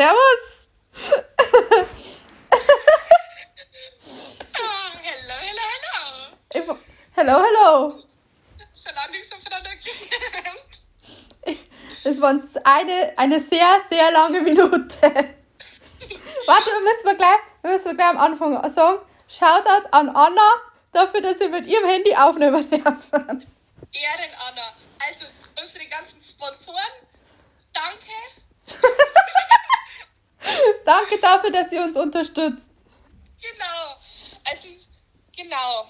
Servus. Ah, hello, hello, hello. Hello, hello. Schon lange nichts voneinander gelernt. Das war eine, eine sehr, sehr lange Minute. Warte, wir müssen wir gleich, wir müssen gleich am Anfang sagen, Shoutout an Anna dafür, dass wir mit ihrem Handy aufnehmen dürfen. Ehren, Anna. Also, unsere ganzen Sponsoren, danke. Danke dafür, dass ihr uns unterstützt. Genau. Also, genau.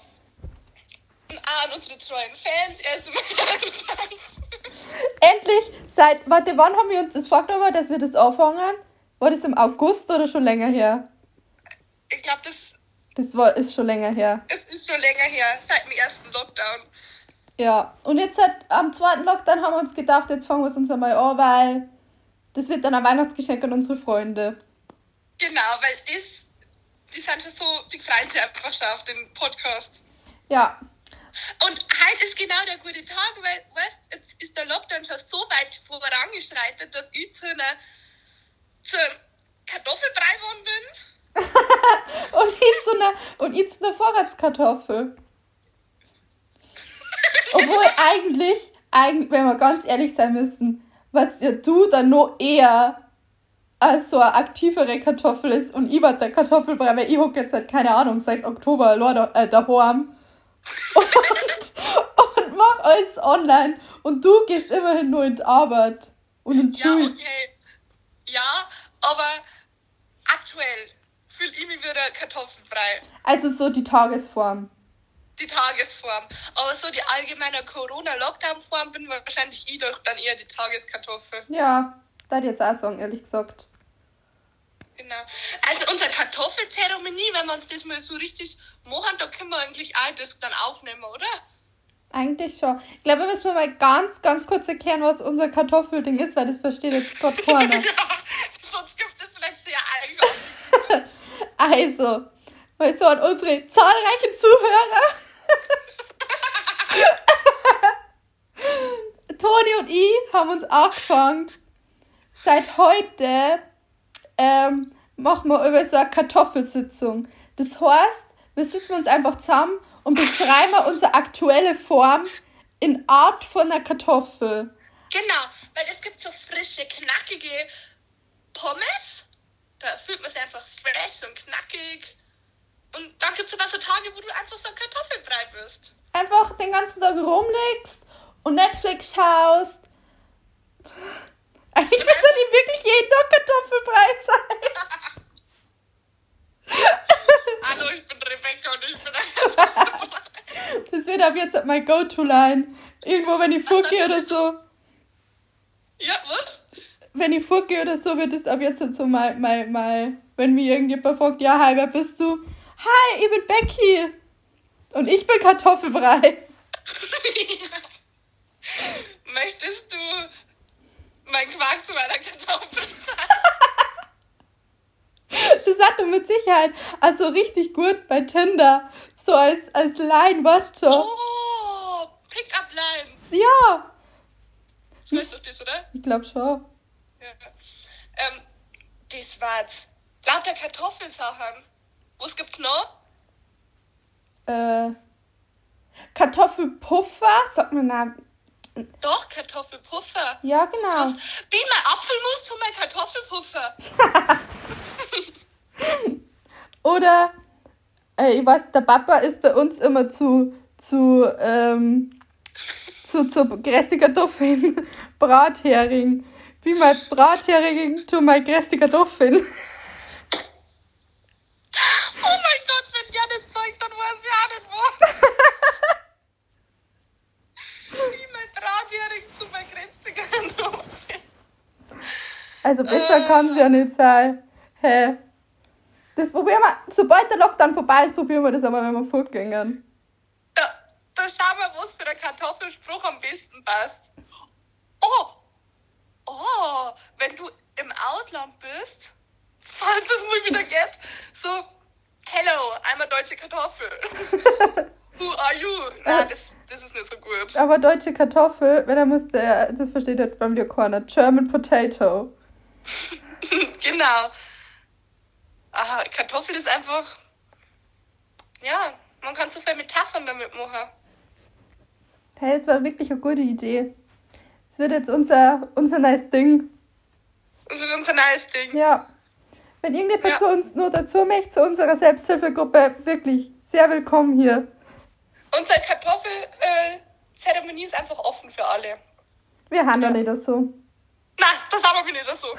Und an unsere treuen Fans erstmal danke. Endlich, seit, warte, wann haben wir uns das vorgenommen, dass wir das anfangen? War das im August oder schon länger her? Ich glaube, das Das war, ist schon länger her. es ist schon länger her, seit dem ersten Lockdown. Ja, und jetzt halt am zweiten Lockdown haben wir uns gedacht, jetzt fangen wir es uns einmal an, weil das wird dann ein Weihnachtsgeschenk an unsere Freunde. Genau, weil das, die sind schon so, die freuen sich einfach schon auf den Podcast. Ja, Und heute ist genau der gute Tag, weil, weißt jetzt ist der Lockdown schon so weit vorangeschreitet, dass ich zu einer zu Kartoffelbrei geworden bin. und ich zu einer, und ich zu einer Vorratskartoffel. Obwohl eigentlich, eigentlich, wenn wir ganz ehrlich sein müssen, was ja du dann noch eher so eine aktivere Kartoffel ist und ich war der Kartoffelbrei, weil ich hocke jetzt halt, keine Ahnung, seit Oktober da, äh, daheim und, und mach alles online und du gehst immerhin nur in die Arbeit und in die Ja, Schule. okay. Ja, aber aktuell fühle ich mich wieder Kartoffelbrei. Also so die Tagesform. Die Tagesform. Aber so die allgemeine Corona-Lockdown-Form bin wahrscheinlich ich doch dann eher die Tageskartoffel. Ja, da ich jetzt auch sagen, ehrlich gesagt. Genau. Also unsere Kartoffelzeremonie, wenn wir uns das mal so richtig machen, da können wir eigentlich auch das dann aufnehmen, oder? Eigentlich schon. Ich glaube, wir müssen mal ganz, ganz kurz erklären, was unser Kartoffelding ist, weil das versteht jetzt gerade keiner. Ja, sonst gibt es vielleicht sehr. Also, mal so an unsere zahlreichen Zuhörer. Toni und ich haben uns angefangen. Seit heute ähm, machen wir über so eine Kartoffelsitzung. Das heißt, wir sitzen uns einfach zusammen und beschreiben unsere aktuelle Form in Art von einer Kartoffel. Genau, weil es gibt so frische, knackige Pommes. Da fühlt man sich einfach fresh und knackig. Und dann gibt es aber so Tage, wo du einfach so Kartoffelbrei wirst. Einfach den ganzen Tag rumlegst und Netflix schaust. Eigentlich müsste die wirklich jeden Tag Kartoffelbrei sein. Hallo, ich bin Rebecca und ich bin ein Kartoffelbrei. Das wird ab jetzt mein Go-To-Line. Irgendwo, wenn ich vorgehe oder so. Ja, was? Wenn ich vorgehe oder so, wird es ab jetzt so mal, mal, mal, wenn mir irgendjemand fragt, ja, hi, wer bist du? Hi, ich bin Becky. Und ich bin Kartoffelbrei. Möchtest du mein Quark zu meiner Kartoffel? Das hat du mit Sicherheit also richtig gut bei Tinder. So als, als Line, weißt du schon. Oh, Pick-up-Lines. Ja, Du weißt doch das, oder? ich glaube schon. Ja. Ähm, das war's. Lauter Kartoffelsachen. Was gibt's noch? Äh, Kartoffelpuffer, sagt man na, Doch, Kartoffelpuffer. Ja, genau. Wie mein Apfelmus zu mein Kartoffelpuffer. Oder, äh, ich weiß, der Papa ist bei uns immer zu, zu, ähm, zu, zu geröstete Kartoffeln, Brathering. Wie mein Brathering zu mein geröstete Kartoffeln. Oh mein Gott, wenn Janet zeigt, dann weiß ich auch nicht was. Wie mein Drahtjährig zu mein grenztiger Kartoffeln. Also besser Äh. kann es ja nicht sein. Hä? Das probieren wir, sobald der Lockdown vorbei ist, probieren wir das einmal, wenn wir fortgehen. Da, da schauen wir, was für der Kartoffelspruch am besten passt. Oh! Oh! Wenn du im Ausland bist, falls es mal wieder geht, so, hello, I'm a deutsche Kartoffel. Who are you? Na, das, das ist nicht so gut. Aber deutsche Kartoffel, wenn er musste, das versteht halt beim dir keiner. German Potato. genau. Ah, Kartoffel ist einfach. Ja, man kann so viele Metaphern damit machen. Hey, das war wirklich eine gute Idee. Es wird jetzt unser, unser nice Ding. Das wird unser neues Ding. Ja. Wenn irgendjemand Ja. zu uns nur dazu möchte, zu unserer Selbsthilfegruppe, wirklich sehr willkommen hier. Unsere Kartoffelzeremonie ist einfach offen für alle. Wir haben Ja. nicht so. Nein, das haben wir nicht so.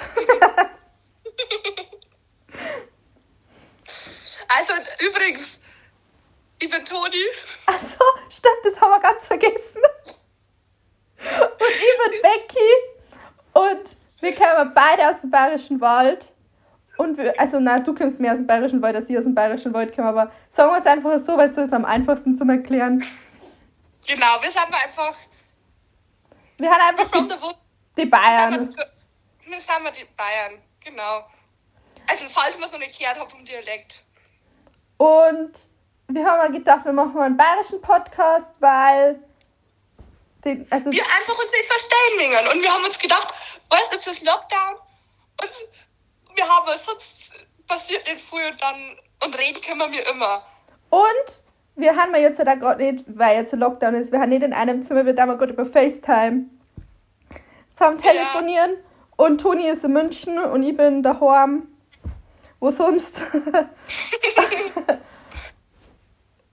also, übrigens, ich bin Toni. Achso, stimmt, das haben wir ganz vergessen. Und ich bin Becky und wir kommen beide aus dem Bayerischen Wald. Und wir, also nein, du kommst mehr aus dem Bayerischen Wald als ich aus dem Bayerischen Wald komme, aber sagen wir es einfach so, weil es so ist am einfachsten zum Erklären. Genau, wir sind einfach. Wir haben einfach from the. Die Bayern. Wir sind wir die Bayern, genau. Also, falls man es noch nicht gehört hat vom Dialekt. Und wir haben mal gedacht, wir machen mal einen bayerischen Podcast, weil den, also Wir einfach uns nicht verstehen wegen. Und wir haben uns gedacht, was, jetzt ist Lockdown. Und wir haben es sonst passiert nicht früh und dann. Und reden können wir immer. und wir haben ja jetzt da gerade nicht, weil jetzt ein Lockdown ist, wir haben nicht in einem Zimmer, wir haben gerade über FaceTime zusammen telefonieren und Toni ist in München und ich bin daheim. Wo sonst?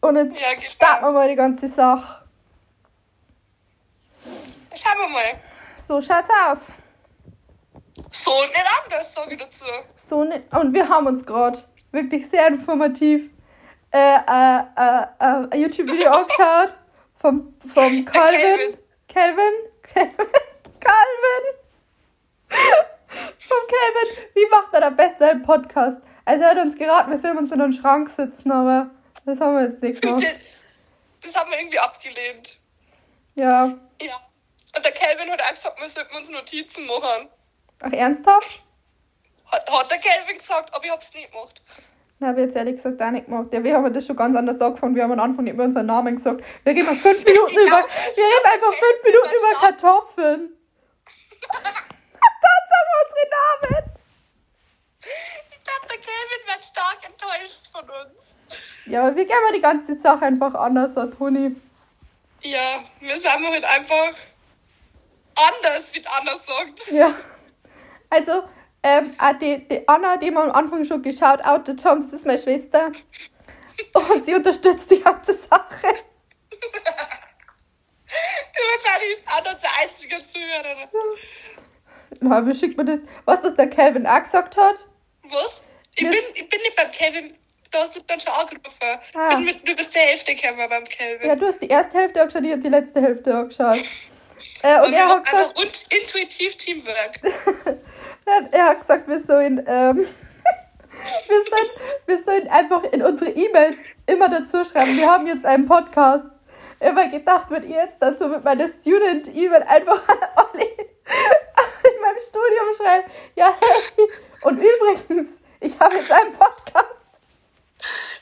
und jetzt Ja, genau. starten wir mal die ganze Sache. Schauen wir mal. So schaut's aus. So nicht anders, sage ich dazu. So ne und wir haben uns gerade wirklich sehr informativ äh, äh, äh, äh, ein YouTube-Video angeschaut vom, vom Calvin. Calvin? Calvin? Calvin? Vom Calvin. Wie macht er am besten einen Podcast? Also er hat uns geraten, wir sollen uns in einen Schrank sitzen, aber das haben wir jetzt nicht gemacht. Das haben wir irgendwie abgelehnt. Ja. Ja. Und der Kelvin hat auch gesagt, wir sollten uns Notizen machen. Ach, ernsthaft? Hat, hat der Kelvin gesagt, aber ich hab's nicht gemacht. Na, habe ich jetzt ehrlich gesagt auch nicht gemacht. Ja, wir haben das schon ganz anders angefangen. Wir haben am Anfang nicht über unseren Namen gesagt. Wir reden fünf Minuten über. Wir reden einfach fünf Minuten über. Kartoffeln. Wir unsere Namen. Ich glaube, der Kelvin wird stark enttäuscht von uns. Ja, aber wir gehen mal die ganze Sache einfach anders an, Toni. Ja, wir sind halt einfach anders, wie der anders sagt. Ja. Also, ähm, auch die, die Anna, die wir am Anfang schon geschaut outet haben, das ist meine Schwester. Und sie unterstützt die ganze Sache. Wahrscheinlich ist Anna der einzige Zuhörer. Na, wie schickt man das? Was, was der Calvin auch gesagt hat? Was? Ich Wir- bin, ich bin nicht beim Kelvin. Da hast du dann schon angerufen. Ah. Bin mit, du bist der Hälfte gekommen beim Kelvin. Ja, du hast die erste Hälfte angeschaut, ich habe die letzte Hälfte angeschaut. Äh, und er hat gesagt, und intuitiv Teamwork. er, er hat gesagt, wir sollen, ähm, wir sollen, wir sollen einfach in unsere E-Mails immer dazu schreiben, wir haben jetzt einen Podcast. Immer gedacht, wenn ihr jetzt so mit meiner Student-E-Mail einfach an alle in meinem Studium schreibt, ja, hey, und übrigens, ich habe jetzt einen Podcast.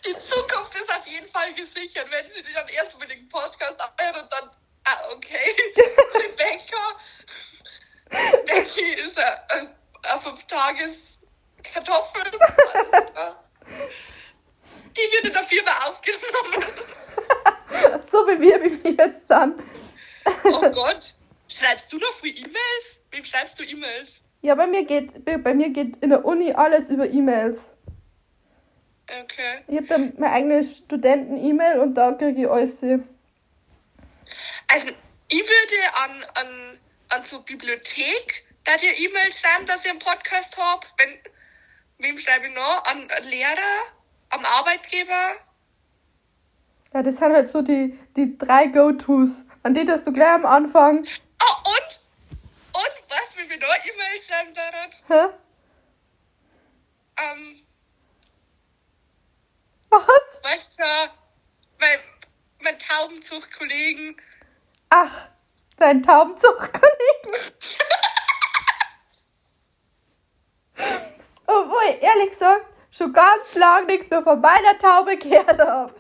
Die Zukunft ist auf jeden Fall gesichert, wenn sie dann erst mit dem Podcast abhören und dann, ah, okay, Rebecca, Becky ist ein, ein, ein fünf Tages Kartoffel. Alles klar. Die wird in der Firma aufgenommen. So bewerbe ich mich jetzt dann. Oh Gott. Schreibst du noch free E-Mails? Wem schreibst du E-Mails? Ja, bei mir geht, bei mir geht in der Uni alles über E-Mails. Okay. Ich habe dann meine eigene Studenten-E-Mail und da kriege ich alles. Also, ich würde an, an, an so Bibliothek da dir E-Mail schreiben, dass ich einen Podcast hab. Wenn, wem schreibe ich noch? An Lehrer? Am Arbeitgeber? Ja, das sind halt so die, die drei Go-Tos. An die dass du gleich am Anfang. Oh, und? Und was, wenn wir noch E-Mail schreiben daran? Hä? Ähm, Was? weißt du, mein, mein Taubenzug-Kollegen. Ach, dein Taubenzug-Kollegen. Obwohl, ich ehrlich gesagt, schon ganz lang nichts mehr von meiner Taube gehört habe.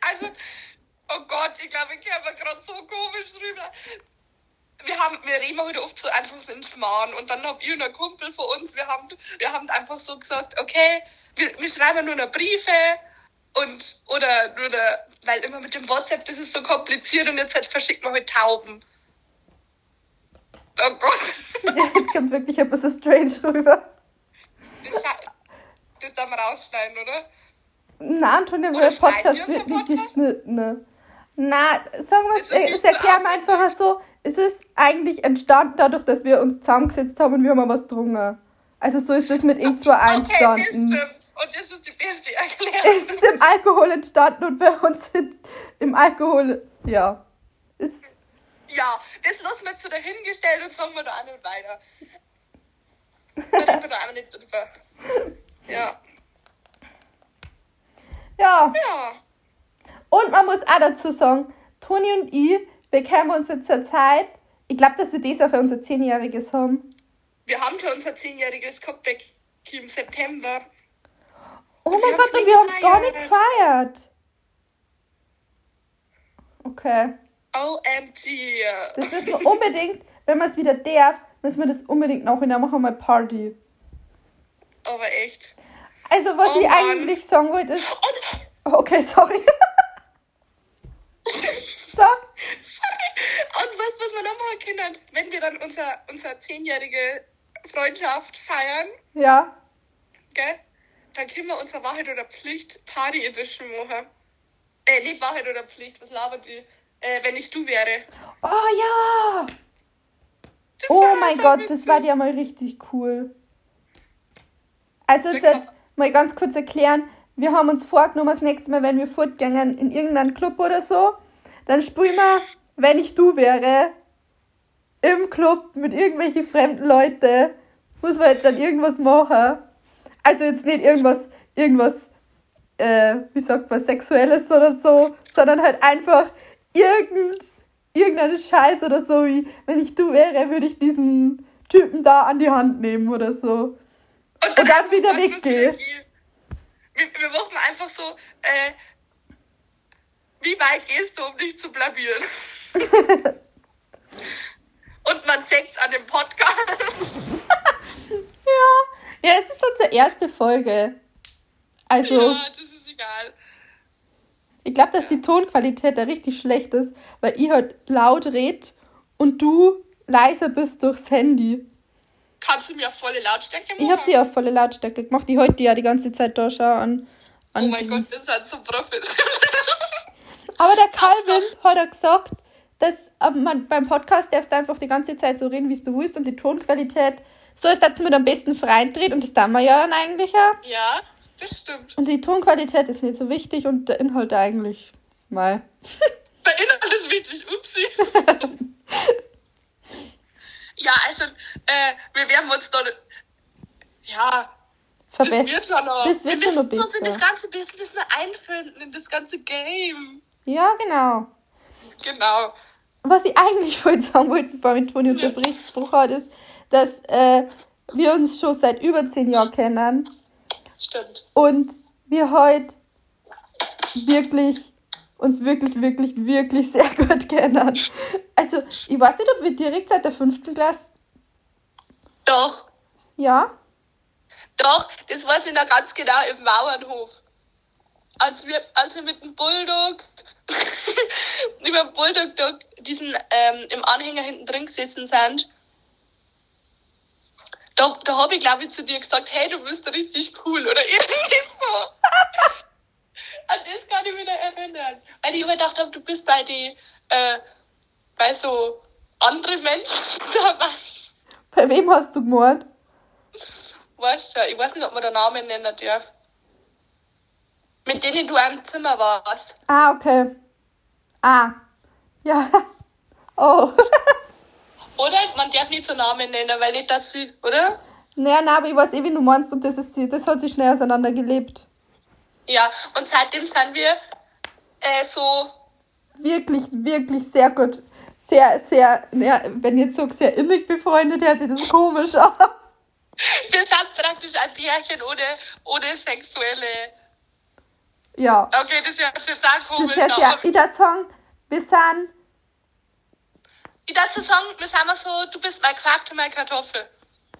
Also, oh Gott, ich glaube, ich käme mir gerade so komisch rüber. wir haben, wir reden heute oft so einfach so in Schmarrn und dann hab ich und ein Kumpel von uns, wir haben, wir haben einfach so gesagt, okay, wir, wir schreiben nur noch Briefe und, oder, nur eine, weil immer mit dem WhatsApp, das ist so kompliziert und jetzt halt verschickt man halt Tauben. Oh Gott. Jetzt kommt wirklich ein bisschen strange rüber. Das, das darf man rausschneiden, oder? Na, Antonia, Oder der Podcast wir wird nicht geschnitten. Na, sagen wir es, Ist es äh, es wir aufwendig? einfach so, es ist eigentlich entstanden dadurch, dass wir uns zusammengesetzt haben und wir haben mal was getrunken. Also so ist das mit irgend zwei Okay, das entstanden. stimmt. Und das ist die beste Erklärung. es ist im Alkohol entstanden und bei uns sind im Alkohol, ja. Ist, Ja, das lassen wir jetzt so dahingestellt und sagen wir da auch nicht weiter. Da reden wir da auch nicht drüber. Ja. ja. Ja. Und man muss auch dazu sagen, Toni und ich, wir kennen uns jetzt zur Zeit, ich glaube, dass wir das auch für unser Zehnjähriges haben. Wir haben schon unser zehnjähriges Comeback im September. Oh Und mein Gott, und wir haben es gar nicht gefeiert. Okay. OMG. Das müssen wir unbedingt, wenn man es wieder darf, müssen wir das unbedingt noch dann machen mal Party. Aber echt. Also, was Oh ich Mann. eigentlich sagen wollte, ist. Okay, sorry. Sorry. Und was, was wir noch machen können, wenn wir dann unser, unser zehnjährige Freundschaft feiern, Ja. gell? Dann können wir unsere Wahrheit oder Pflicht Party Edition machen. Äh, nicht Wahrheit oder Pflicht, was labert die? Äh, wenn ich du wäre. Oh ja. Das Oh mein so Gott, witzig. das war ja mal richtig cool. Also jetzt halt mal ganz kurz erklären. Wir haben uns vorgenommen, das nächste Mal, wenn wir fortgängen in irgendeinen Club oder so, dann spielen wir, wenn ich du wäre, im Club mit irgendwelchen fremden Leuten, muss man halt dann irgendwas machen. Also jetzt nicht irgendwas, irgendwas, äh, wie sagt man, Sexuelles oder so, sondern halt einfach irgend, irgendeinen Scheiß oder so, wie wenn ich du wäre, würde ich diesen Typen da an die Hand nehmen oder so. Und dann einfach wieder ganz weggehen. Wir, wir machen einfach so, äh, wie weit gehst du, um dich zu blamieren? Und man sagt an dem Podcast. Ja, ja, es ist unsere erste Folge. Also, Ja, das ist egal. ich glaube, dass die Tonqualität da richtig schlecht ist, weil ich halt laut red und du leiser bist durchs Handy. Kannst du mir auf volle Lautstärke machen? Ich habe die auf volle Lautstärke gemacht. Ich heute ja die ganze Zeit da schaue an. an Oh mein die- Gott, das ist halt so professionell. Aber der Calvin hat er gesagt, dass ähm, man, beim Podcast darfst du einfach die ganze Zeit so reden, wie du willst und die Tonqualität so ist, dass man am besten frei dreht und das tun wir ja dann eigentlich ja. ja, das stimmt. Und die Tonqualität ist nicht so wichtig und der Inhalt eigentlich mal. Der Inhalt ist wichtig, upsi. ja, also, äh, wir werden uns dann, ja, das Verbessern. wird schon noch. Das wird wir schon noch müssen uns in das besser. ganze Business noch einfinden, in das ganze Game. Ja, genau. Genau. Was ich eigentlich vorhin sagen wollte, bevor mich Toni unterbrochen hat, ist, dass äh, wir uns schon seit über zehn Jahren kennen Stimmt. und wir heute wirklich uns wirklich, wirklich, wirklich sehr gut kennen. Also, ich weiß nicht, ob wir direkt seit der fünften Klasse. Doch, Ja? doch, das weiß ich noch ganz genau im Bauernhof. Als wir, als wir mit dem Bulldog, über Bulldog da diesen, ähm, im Anhänger hinten drin gesessen sind, da, da habe ich glaube ich zu dir gesagt, hey, du bist richtig cool oder irgendwie so. An das kann ich mich noch erinnern. Weil ich immer gedacht habe, du bist bei die, äh, bei so anderen Menschen dabei. Bei wem hast du gemordet? Weißt du, ich weiß nicht, ob man den Namen nennen darf. Mit denen du im Zimmer warst. Ah, okay. Ah. Ja. Oh. Oder? Man darf nicht so Namen nennen, weil nicht, dass sie, oder? naja, na, aber ich weiß eh, wie du meinst und das, ist, das hat sich schnell auseinandergelebt. Ja, und seitdem sind wir äh, so, Wirklich, wirklich sehr gut. Sehr, sehr, ja, wenn ich jetzt sage, sehr innig befreundet, hört sich das komisch an. wir sind praktisch ein Pärchen ohne, ohne sexuelle. Ja. Okay, das hört sich jetzt auch komisch Das hört sich. Ich würde sagen, wir sind Ich dachte sagen, wir sind mal so, du bist mein Quark, du meine Kartoffel.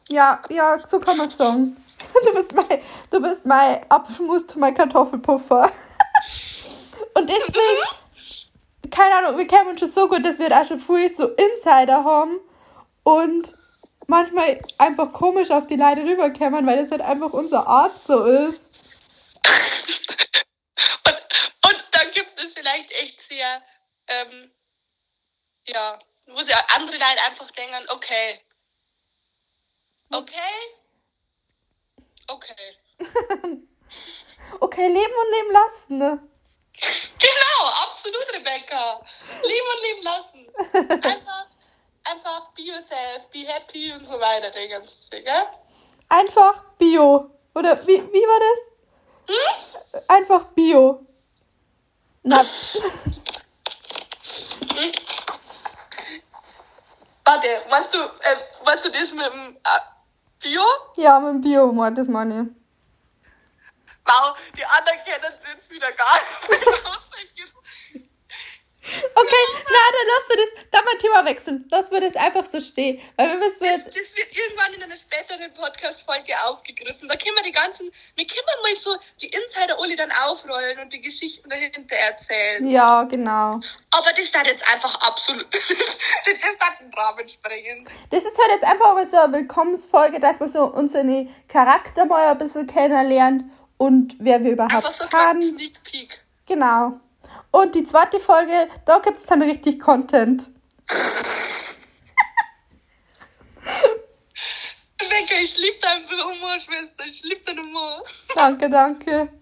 Ja, ja, so kann man sagen. Du bist mein, du bist mein Apfelmus zu mein Kartoffelpuffer. Und deswegen, keine Ahnung, wir kennen uns schon so gut, dass wir da schon früh so Insider haben und manchmal einfach komisch auf die Leute rüberkommen, weil das halt einfach unsere Art so ist. und, und dann gibt es vielleicht echt sehr, ähm, ja, wo sie andere Leute einfach denken, okay. Okay? Okay. okay, leben und leben lassen, ne? Genau, absolut, Rebecca. Leben und leben lassen. Einfach, einfach be yourself, be happy und so weiter, der ganze Ding, gell? Einfach Bio. Oder wie, wie war das? Einfach Bio. Na. Warte, meinst du, äh, meinst du das mit dem äh, Bio? Ja, mit dem Bio, das meine ich. Wow, die anderen kennen es jetzt wieder gar nicht. Okay, na, dann lassen wir das, dann mal Thema wechseln. Lassen wir das einfach so stehen. Weil wir müssen jetzt. Das, das wird irgendwann in einer späteren Podcast-Folge aufgegriffen. Da können wir die ganzen, wir können mal so die Insider-Uli dann aufrollen und die Geschichten dahinter erzählen. Ja, genau. Aber das hat jetzt einfach absolut, das hat einen Rahmen sprengen. Das ist halt jetzt einfach mal so eine Willkommensfolge, dass man so unseren Charakter mal ein bisschen kennenlernt und wer wir überhaupt Einfach so haben. Sneak Peek. Genau. Und die zweite Folge, da gibt es dann richtig Content. Rebecca, ich liebe deinen Humor, Schwester. Ich liebe deinen Humor. Danke, danke.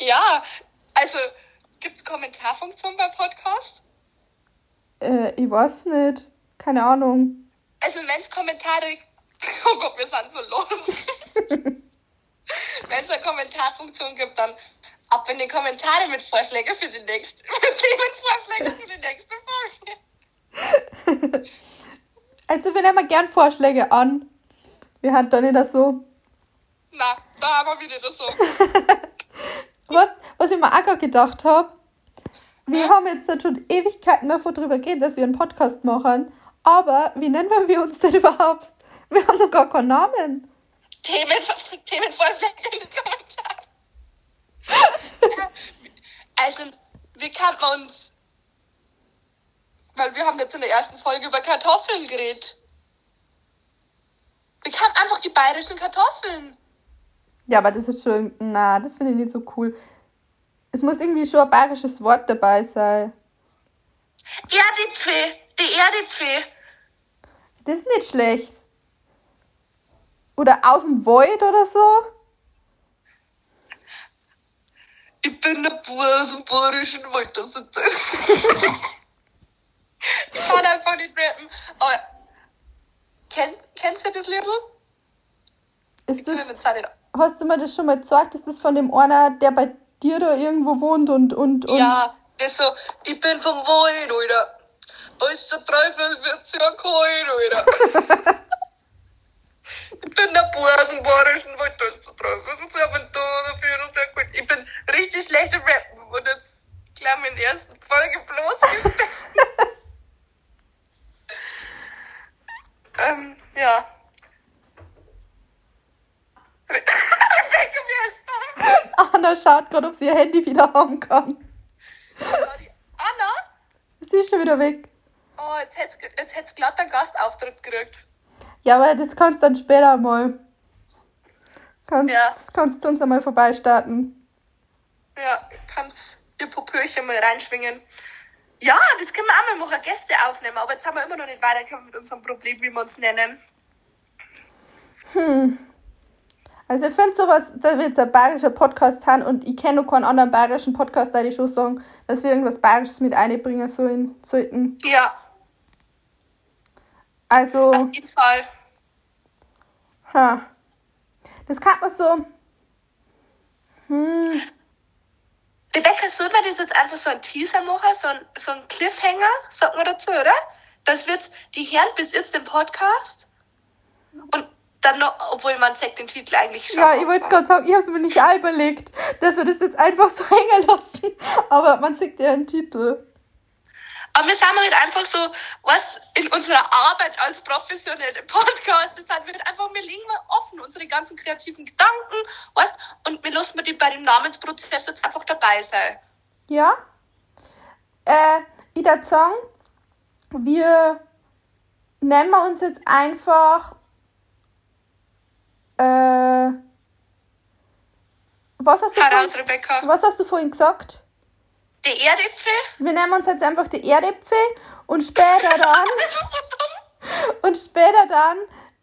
ja, also gibt es Kommentarfunktion bei Podcast? Äh, ich weiß nicht. Keine Ahnung. Also wenn es Kommentare Oh Gott, wir sind so los. Wenn es eine Kommentarfunktion gibt, dann ab in die Kommentare mit Vorschlägen für die nächste, Themenvorschläge für die nächste Folge. Also wir nehmen gern Vorschläge an. Wir haben da nicht so. Na, da haben wir wieder so. was, was ich mir auch gerade gedacht habe, wir hm? haben jetzt schon Ewigkeiten davon drüber geredet, dass wir einen Podcast machen. Aber wie nennen wir uns denn überhaupt? Wir haben noch gar keinen Namen. Themen, Themenvorschläge in den Kommentaren. Also, wie kann man uns. Weil wir haben jetzt in der ersten Folge über Kartoffeln geredet. Wir kann einfach die bayerischen Kartoffeln. Ja, aber das ist schon. Na, das finde ich nicht so cool. Es muss irgendwie schon ein bayerisches Wort dabei sein. Erdipfel. Die Erdipfel. Das ist nicht schlecht. Oder aus dem Void oder so? Ich bin der Bauer aus dem bayerischen Wald, das ist das. ich kann einfach nicht rappen. Aber kenn, kennst du das Lied? Ist das, hast du mir das schon mal gesagt? Ist das von dem einer, der bei dir da irgendwo wohnt und. und, und ja, ist so, ich bin vom Wald, Alter. Als der Teufel wird's ja kalt, Alter. Ich bin der Bauer aus dem Bayerischen Wald, da ist drauf. Das ist aber richtig schlecht im Rappen und jetzt klar in der ersten Folge bloßgestellt. ähm, ja. Rebecca, wer ist da? Anna schaut gerade, ob sie ihr Handy wieder haben kann. Anna? Sie ist schon wieder weg. Oh, jetzt hätt's, jetzt hätt's glatt einen Gastauftritt gekriegt. Ja, aber das kannst du dann später mal. Kannst, ja. kannst du uns einmal vorbeistarten. Ja, kannst ihr Popöchen mal reinschwingen. Ja, das können wir auch mal machen, Gäste aufnehmen. Aber jetzt haben wir immer noch nicht weitergekommen mit unserem Problem, wie wir uns nennen. Hm. Also ich finde sowas, dass wir jetzt ein bayerischer Podcast haben und ich kenne noch keinen anderen bayerischen Podcast, da die schon sagen, dass wir irgendwas Bayerisches mit einbringen sollen, sollten. Ja. Also. Auf jeden Fall. Ha. Das kann man so. Hm. Rebecca, man das jetzt einfach so ein Teaser machen, so ein, so ein Cliffhanger, sagt man dazu, oder? Das wird die hören bis jetzt den Podcast und dann noch, obwohl man sagt den Titel eigentlich schon. Ja, ich wollte es gerade sagen, ich habe es mir nicht überlegt, dass wir das jetzt einfach so hängen lassen, aber man sieht ja einen Titel. Aber wir sind halt einfach so, was in unserer Arbeit als professionelle Podcast, das sind wir halt einfach, wir legen mal offen unsere ganzen kreativen Gedanken, was, und wir lassen die bei dem Namensprozess jetzt einfach dabei sein. Ja. Äh, ich würde sagen, wir nennen wir uns jetzt einfach äh, was hast du Heraus, vorhin, Rebecca. was hast du vorhin gesagt? Der Erdäpfel? Wir nennen uns jetzt einfach die Erdäpfel und später dann und später dann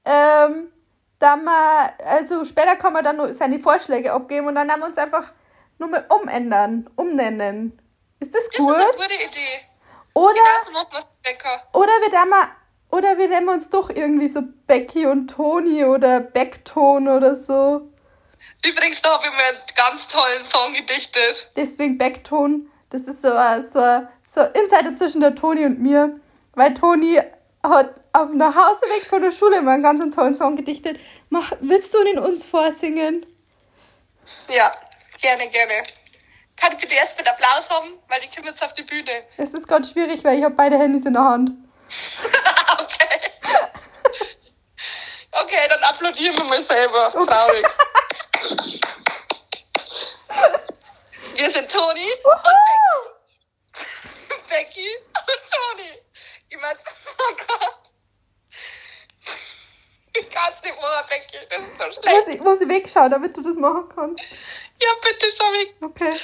ähm, dann mal, also später kann man dann nur seine Vorschläge abgeben und dann nehmen wir uns einfach nur mal umändern, umnennen. Ist das Das gut? ist eine gute Idee. Oder so oder wir dann mal oder wir nennen uns doch irgendwie so Becky und Toni oder Beckton oder so. Übrigens, da habe ich mir einen ganz tollen Song gedichtet. Deswegen Beckton. Das ist so ein so, so Insider zwischen der Toni und mir. Weil Toni hat auf dem Nachhauseweg von der Schule immer einen ganz tollen Song gedichtet. Mach, willst du ihn uns vorsingen? Ja, gerne, gerne. Kann ich bitte erst mit Applaus haben, weil ich komme jetzt auf die Bühne. Es ist gerade schwierig, weil ich habe beide Handys in der Hand. okay. Okay, dann applaudieren wir mal selber. Traurig. Wir sind Toni Wuhu! und Becky und Toni. Ich mein's, oh Gott. Ich kann's nicht machen, Becky. Das ist so Muss schlecht. ich, muss ich wegschauen, damit du das machen kannst? Ja, bitte schau weg. Okay.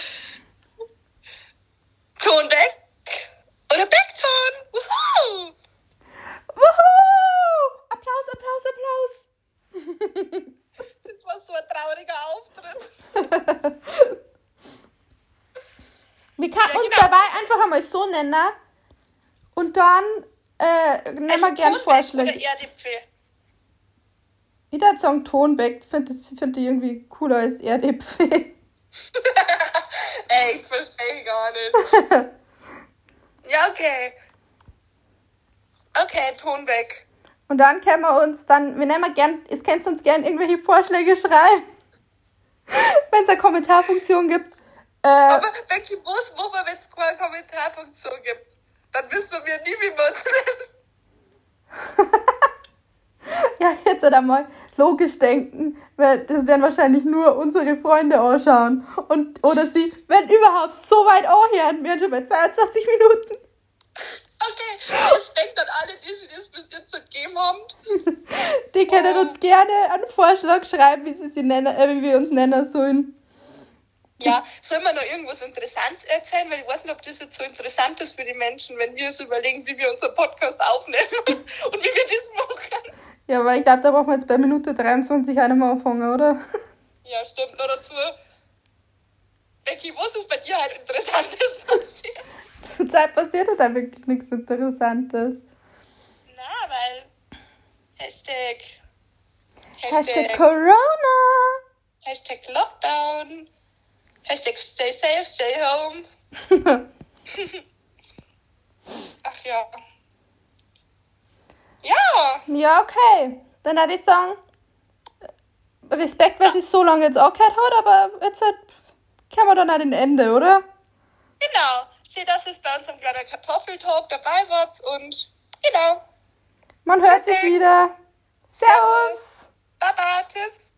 Ton weg. Oder Backton. Wuhu! Wuhu! Applaus, Applaus, Applaus! Das war so ein trauriger Auftritt. Wir können Ja, uns genau. dabei einfach einmal so nennen und dann äh, nehmen wir Also gern Ton weg Vorschläge. Oder Erdäpfel. Ich würde sagen Tonbeck, finde find ich irgendwie cooler als Erdäpfel. Ey, ich verstehe gar nicht. Ja, okay. Okay, Ton weg. Und dann können wir uns dann, wir nehmen gern, es könnt uns gern irgendwelche Vorschläge schreiben. Wenn es eine Kommentarfunktion gibt. Äh, Aber Becky muss, wo man, wenn es keine Kommentarfunktion gibt, dann wissen wir nie, wie wir uns nennen. ja, jetzt einmal logisch denken, weil das werden wahrscheinlich nur unsere Freunde anschauen. Und, oder sie, wenn überhaupt, so weit anhören. Wir sind schon bei 22 Minuten. Okay, Respekt an alle, die sich das bis jetzt gegeben haben. Die können uns gerne einen Vorschlag schreiben, wie, sie sie nennen, äh, wie wir uns nennen sollen. Ja, sollen wir noch irgendwas Interessantes erzählen? Weil ich weiß nicht, ob das jetzt so interessant ist für die Menschen, wenn wir uns überlegen, wie wir unseren Podcast aufnehmen und wie wir das machen. Ja, aber ich glaube, da brauchen wir jetzt bei Minute 23 auch nicht mehr anfangen, oder? Ja, stimmt. Noch dazu. Becky, was ist bei dir halt Interessantes passiert? Zurzeit passiert da wirklich nichts Interessantes. Na, weil. Hashtag. Hashtag Corona. Hashtag Lockdown. Hashtag stay safe, stay home. Ach ja. Ja, ja, okay. Dann würde ich sagen, Respekt, weil sie es so lange jetzt angehört hat, aber jetzt halt, können wir dann an den Ende, oder? genau. Seht, dass es bei uns am kleinen Kartoffeltalk dabei wart und genau. Man hört sich Perfekt. wieder. Servus. Baba, tschüss.